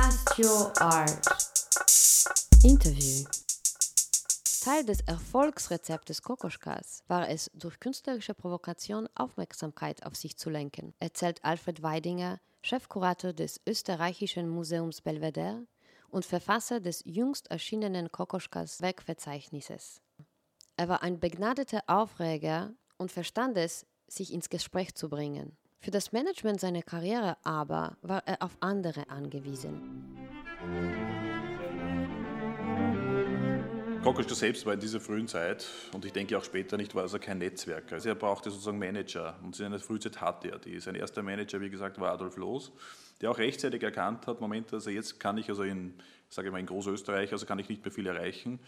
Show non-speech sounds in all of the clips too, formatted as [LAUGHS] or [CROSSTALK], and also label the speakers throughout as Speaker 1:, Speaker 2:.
Speaker 1: Cast Your Art. Interview. Teil des Erfolgsrezeptes Kokoschkas war es, durch künstlerische Provokation Aufmerksamkeit auf sich zu lenken, erzählt Alfred Weidinger, Chefkurator des österreichischen Museums Belvedere und Verfasser des jüngst erschienenen Kokoschkas Werkverzeichnisses. Er war ein begnadeter Aufreger und verstand es, sich ins Gespräch zu bringen. Für das Management seiner Karriere aber war er auf andere angewiesen.
Speaker 2: Kokoschka selbst war in dieser frühen Zeit und ich denke auch später nicht, war also kein Netzwerker. Also er brauchte sozusagen Manager und seine Frühzeit hatte er die. Sein erster Manager, wie gesagt, war Adolf Loos, der auch rechtzeitig erkannt hat, Moment, also jetzt kann ich also in, sage ich mal, in Großösterreich, also kann ich nicht mehr viel erreichen.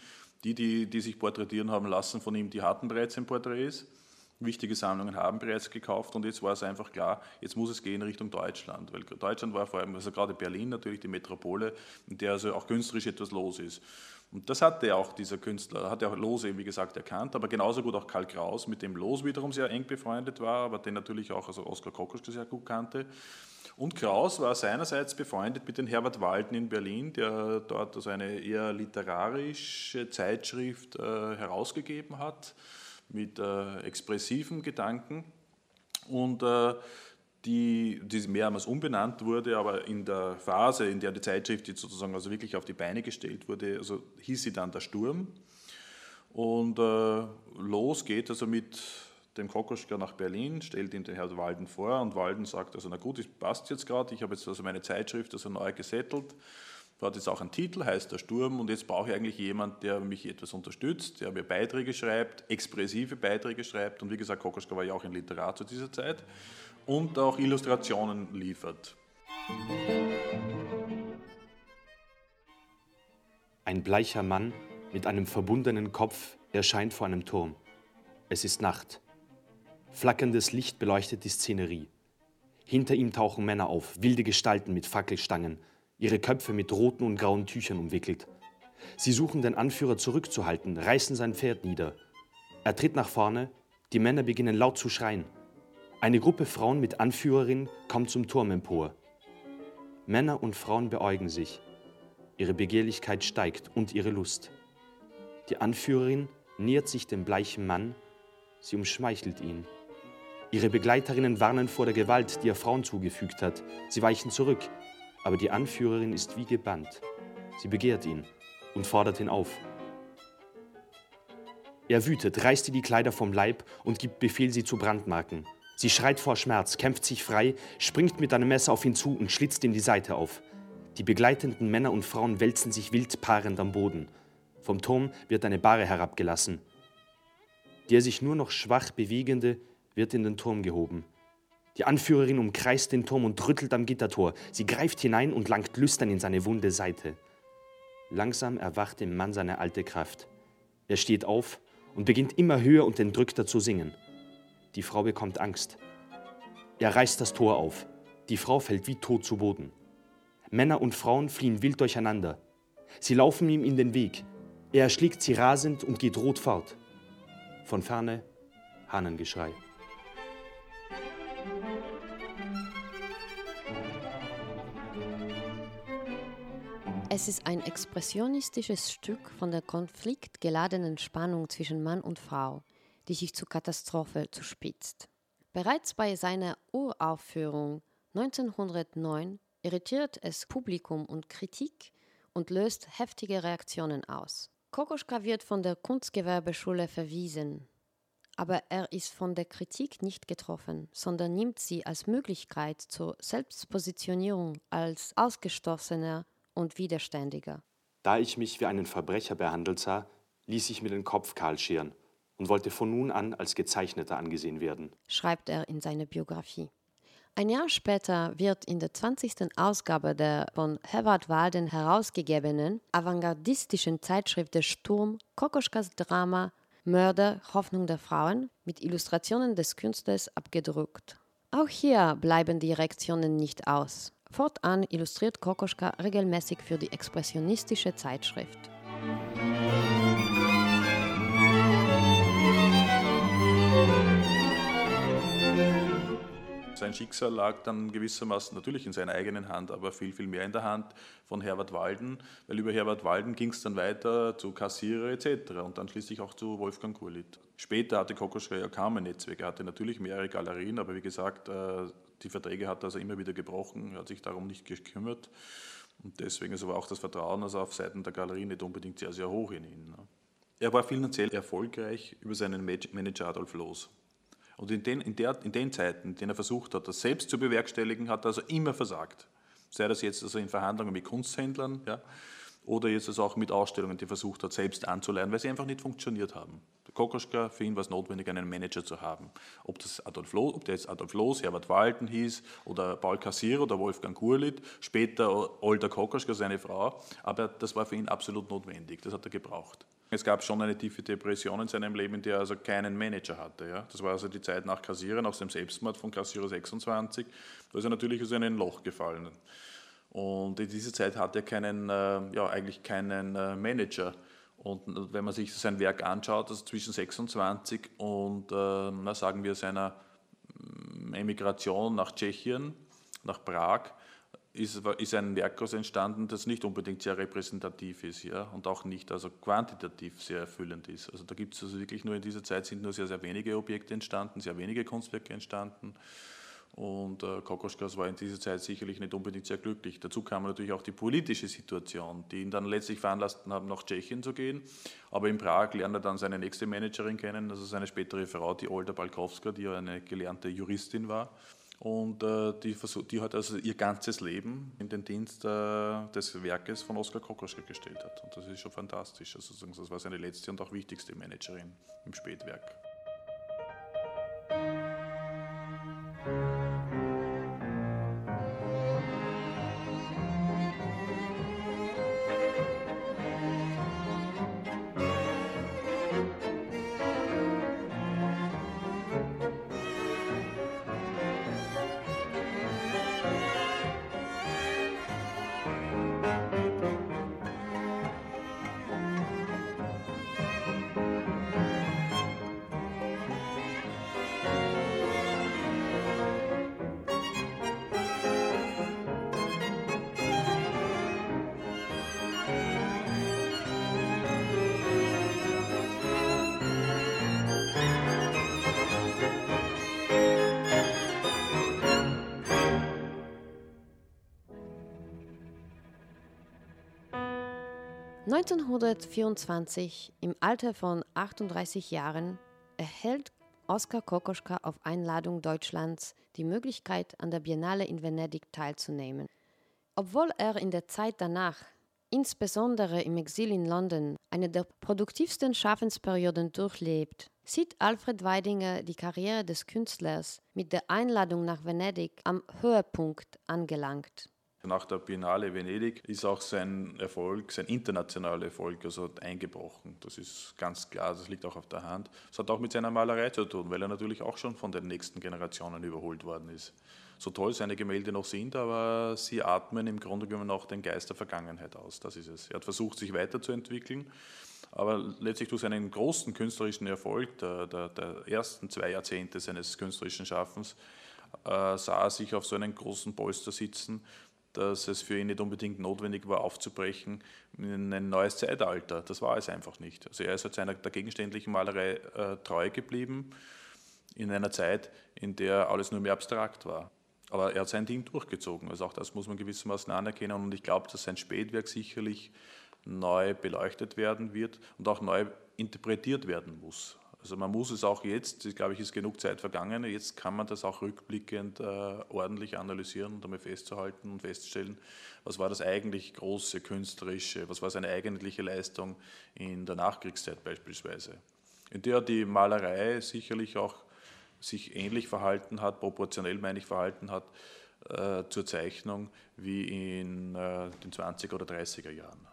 Speaker 2: Die, die, die sich porträtieren haben lassen von ihm, die hatten bereits ein Porträts wichtige Sammlungen haben bereits gekauft und jetzt war es einfach klar, jetzt muss es gehen Richtung Deutschland, weil Deutschland war vor allem, also gerade Berlin natürlich die Metropole, in der also auch künstlerisch etwas los ist. Und das hatte auch dieser Künstler, hat er auch Lose, wie gesagt, erkannt, aber genauso gut auch Karl Kraus, mit dem Los wiederum sehr eng befreundet war, aber den natürlich auch also Oskar Kokoschka sehr gut kannte. Und Kraus war seinerseits befreundet mit dem Herbert Walden in Berlin, der dort also eine eher literarische Zeitschrift äh, herausgegeben hat mit äh, expressiven Gedanken und äh, die, die mehrmals umbenannt wurde, aber in der Phase, in der die Zeitschrift jetzt sozusagen also wirklich auf die Beine gestellt wurde, also hieß sie dann der Sturm. Und äh, los geht also mit dem Kokoschka nach Berlin, stellt ihm den Herrn Walden vor und Walden sagt, also na gut, es passt jetzt gerade, ich habe jetzt also meine Zeitschrift also neu gesettelt hat jetzt auch einen Titel, heißt der Sturm und jetzt brauche ich eigentlich jemanden, der mich etwas unterstützt, der mir Beiträge schreibt, expressive Beiträge schreibt und wie gesagt, Kokoschka war ja auch ein Literat zu dieser Zeit und auch Illustrationen liefert.
Speaker 3: Ein bleicher Mann mit einem verbundenen Kopf erscheint vor einem Turm. Es ist Nacht. Flackerndes Licht beleuchtet die Szenerie. Hinter ihm tauchen Männer auf, wilde Gestalten mit Fackelstangen, ihre Köpfe mit roten und grauen Tüchern umwickelt. Sie suchen den Anführer zurückzuhalten, reißen sein Pferd nieder. Er tritt nach vorne, die Männer beginnen laut zu schreien. Eine Gruppe Frauen mit Anführerin kommt zum Turm empor. Männer und Frauen beäugen sich. Ihre Begehrlichkeit steigt und ihre Lust. Die Anführerin nähert sich dem bleichen Mann, sie umschmeichelt ihn. Ihre Begleiterinnen warnen vor der Gewalt, die er Frauen zugefügt hat. Sie weichen zurück, aber die Anführerin ist wie gebannt. Sie begehrt ihn und fordert ihn auf. Er wütet, reißt ihr die Kleider vom Leib und gibt Befehl, sie zu brandmarken. Sie schreit vor Schmerz, kämpft sich frei, springt mit einem Messer auf ihn zu und schlitzt ihm die Seite auf. Die begleitenden Männer und Frauen wälzen sich wild paarend am Boden. Vom Turm wird eine Bahre herabgelassen. Der sich nur noch schwach bewegende wird in den Turm gehoben. Die Anführerin umkreist den Turm und rüttelt am Gittertor. Sie greift hinein und langt lüstern in seine wunde Seite. Langsam erwacht im Mann seine alte Kraft. Er steht auf und beginnt immer höher und entrückter zu singen. Die Frau bekommt Angst. Er reißt das Tor auf. Die Frau fällt wie tot zu Boden. Männer und Frauen fliehen wild durcheinander. Sie laufen ihm in den Weg. Er erschlägt sie rasend und geht rot fort. Von ferne Hahnengeschrei.
Speaker 1: Es ist ein expressionistisches Stück von der konfliktgeladenen Spannung zwischen Mann und Frau, die sich zur Katastrophe zuspitzt. Bereits bei seiner Uraufführung 1909 irritiert es Publikum und Kritik und löst heftige Reaktionen aus. Kokoschka wird von der Kunstgewerbeschule verwiesen, aber er ist von der Kritik nicht getroffen, sondern nimmt sie als Möglichkeit zur Selbstpositionierung als Ausgestoßener und widerständiger.
Speaker 3: Da ich mich wie einen Verbrecher behandelt sah, ließ ich mir den Kopf kahl scheren und wollte von nun an als Gezeichneter angesehen werden,
Speaker 1: schreibt er in seiner Biografie. Ein Jahr später wird in der 20. Ausgabe der von Herbert Walden herausgegebenen avantgardistischen Zeitschrift Der Sturm Kokoschkas Drama Mörder, Hoffnung der Frauen mit Illustrationen des Künstlers abgedruckt. Auch hier bleiben die Reaktionen nicht aus. Fortan illustriert Kokoschka regelmäßig für die expressionistische Zeitschrift.
Speaker 2: Sein Schicksal lag dann gewissermaßen natürlich in seiner eigenen Hand, aber viel, viel mehr in der Hand von Herbert Walden, weil über Herbert Walden ging es dann weiter zu Kassierer etc. und dann schließlich auch zu Wolfgang Kurlit. Später hatte Kokoschka ja kaum ein Netzwerk, er hatte natürlich mehrere Galerien, aber wie gesagt, äh, die Verträge hat er also immer wieder gebrochen, er hat sich darum nicht gekümmert. Und deswegen ist aber auch das Vertrauen also auf Seiten der Galerie nicht unbedingt sehr, sehr hoch in ihn. Ne. Er war finanziell erfolgreich über seinen Manager Adolf Loos. Und in den, in, der, in den Zeiten, in denen er versucht hat, das selbst zu bewerkstelligen, hat er also immer versagt. Sei das jetzt also in Verhandlungen mit Kunsthändlern ja, oder jetzt also auch mit Ausstellungen, die er versucht hat, selbst anzuleihen, weil sie einfach nicht funktioniert haben. Kokoschka, für ihn war es notwendig, einen Manager zu haben. Ob, das Adolf Loos, ob der jetzt Adolf Loos, Herbert Walten hieß oder Paul Kassier oder Wolfgang Gurlitt, später Olda Kokoschka, seine Frau, aber das war für ihn absolut notwendig, das hat er gebraucht. Es gab schon eine tiefe Depression in seinem Leben, in der er also keinen Manager hatte. Ja. Das war also die Zeit nach Kassieren, aus dem Selbstmord von Kassierer 26. Da ist er natürlich aus einem Loch gefallen. Und in dieser Zeit hatte er keinen, äh, ja, eigentlich keinen äh, Manager. Und wenn man sich sein Werk anschaut, also zwischen 26 und, äh, na, sagen wir, seiner mm, Emigration nach Tschechien, nach Prag, ist, ist ein Werk entstanden, das nicht unbedingt sehr repräsentativ ist ja, und auch nicht also quantitativ sehr erfüllend ist. Also da gibt es also wirklich nur in dieser Zeit sind nur sehr, sehr wenige Objekte entstanden, sehr wenige Kunstwerke entstanden. Und äh, Kokoschkas war in dieser Zeit sicherlich nicht unbedingt sehr glücklich. Dazu kam natürlich auch die politische Situation, die ihn dann letztlich veranlasst haben, nach Tschechien zu gehen. Aber in Prag lernt er dann seine nächste Managerin kennen, also seine spätere Frau, die Olda Balkowska, die ja eine gelernte Juristin war. Und äh, die, die, hat also ihr ganzes Leben in den Dienst äh, des Werkes von Oskar Kokoschka gestellt hat. Und das ist schon fantastisch. Also das war seine letzte und auch wichtigste Managerin im Spätwerk. 1924, im Alter von 38 Jahren, erhält Oskar Kokoschka auf Einladung Deutschlands die Möglichkeit, an der Biennale in Venedig teilzunehmen. Obwohl er in der Zeit danach, insbesondere im Exil in London, eine der produktivsten Schaffensperioden durchlebt, sieht Alfred Weidinger die Karriere des Künstlers mit der Einladung nach Venedig am Höhepunkt angelangt. Nach der Biennale Venedig ist auch sein Erfolg, sein internationaler Erfolg, also eingebrochen. Das ist ganz klar, das liegt auch auf der Hand. Das hat auch mit seiner Malerei zu tun, weil er natürlich auch schon von den nächsten Generationen überholt worden ist. So toll seine Gemälde noch sind, aber sie atmen im Grunde genommen auch den Geist der Vergangenheit aus. Das ist es. Er hat versucht, sich weiterzuentwickeln, aber letztlich durch seinen großen künstlerischen Erfolg der, der, der ersten zwei Jahrzehnte seines künstlerischen Schaffens äh, sah er sich auf so einen großen Polster sitzen, dass es für ihn nicht unbedingt notwendig war, aufzubrechen in ein neues Zeitalter. Das war es einfach nicht. Also er ist halt seiner der gegenständlichen Malerei äh, treu geblieben in einer Zeit, in der alles nur mehr abstrakt war. Aber er hat sein Ding durchgezogen. Also auch das muss man gewissermaßen anerkennen. Und ich glaube, dass sein Spätwerk sicherlich neu beleuchtet werden wird und auch neu interpretiert werden muss. Also man muss es auch jetzt, ich glaube ich, ist genug Zeit vergangen, jetzt kann man das auch rückblickend äh, ordentlich analysieren und einmal festzuhalten und feststellen, was war das eigentlich große künstlerische, was war seine eigentliche Leistung in der Nachkriegszeit beispielsweise, in der die Malerei sicherlich auch sich ähnlich verhalten hat, proportionell meine ich verhalten hat, äh, zur Zeichnung wie in äh, den 20er oder 30er Jahren.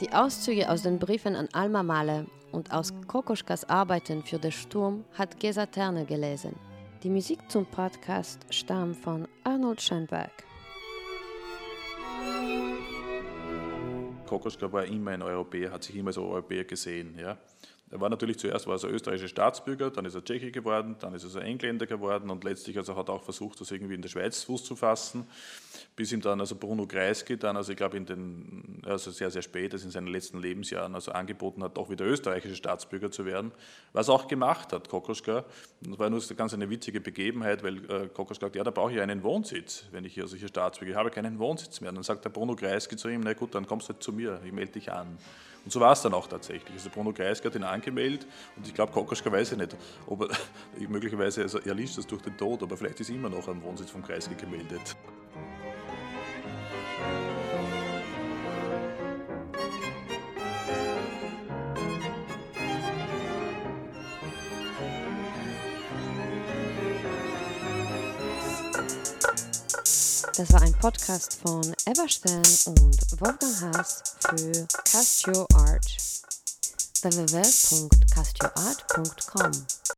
Speaker 2: Die Auszüge aus den Briefen an Alma Mahler und aus Kokoschkas Arbeiten für den Sturm hat Gesa Terne gelesen. Die Musik zum Podcast stammt von Arnold Schönberg. Kokoschka war immer ein Europäer, hat sich immer als Europäer gesehen. Ja. Er war natürlich zuerst war er österreichischer Staatsbürger, dann ist er Tscheche geworden, dann ist er Engländer geworden und letztlich also hat er auch versucht, das irgendwie in der Schweiz Fuß zu fassen, bis ihm dann also Bruno Kreisky dann, also ich glaube in den, also sehr, sehr spät, also in seinen letzten Lebensjahren, also angeboten hat, doch wieder österreichischer Staatsbürger zu werden, was auch gemacht hat, Kokoschka. Das war nur ganz eine witzige Begebenheit, weil äh, Kokoschka sagt, ja, da brauche ich einen Wohnsitz, wenn ich hier, also hier Staatsbürger, ich habe keinen Wohnsitz mehr. Und dann sagt der Bruno Kreisky zu ihm, na gut, dann kommst du halt zu mir, ich melde dich an. Und so war es dann auch tatsächlich. Also Bruno Kreisky hat ihn angemeldet und ich glaube, Kokoschka weiß ja nicht, ob er, [LAUGHS] möglicherweise, also er liest das durch den Tod, aber vielleicht ist immer noch am Wohnsitz von Kreisky gemeldet.
Speaker 1: Das war ein Podcast von Everstern und Wolfgang Haas für Castio Art. www.castioart.com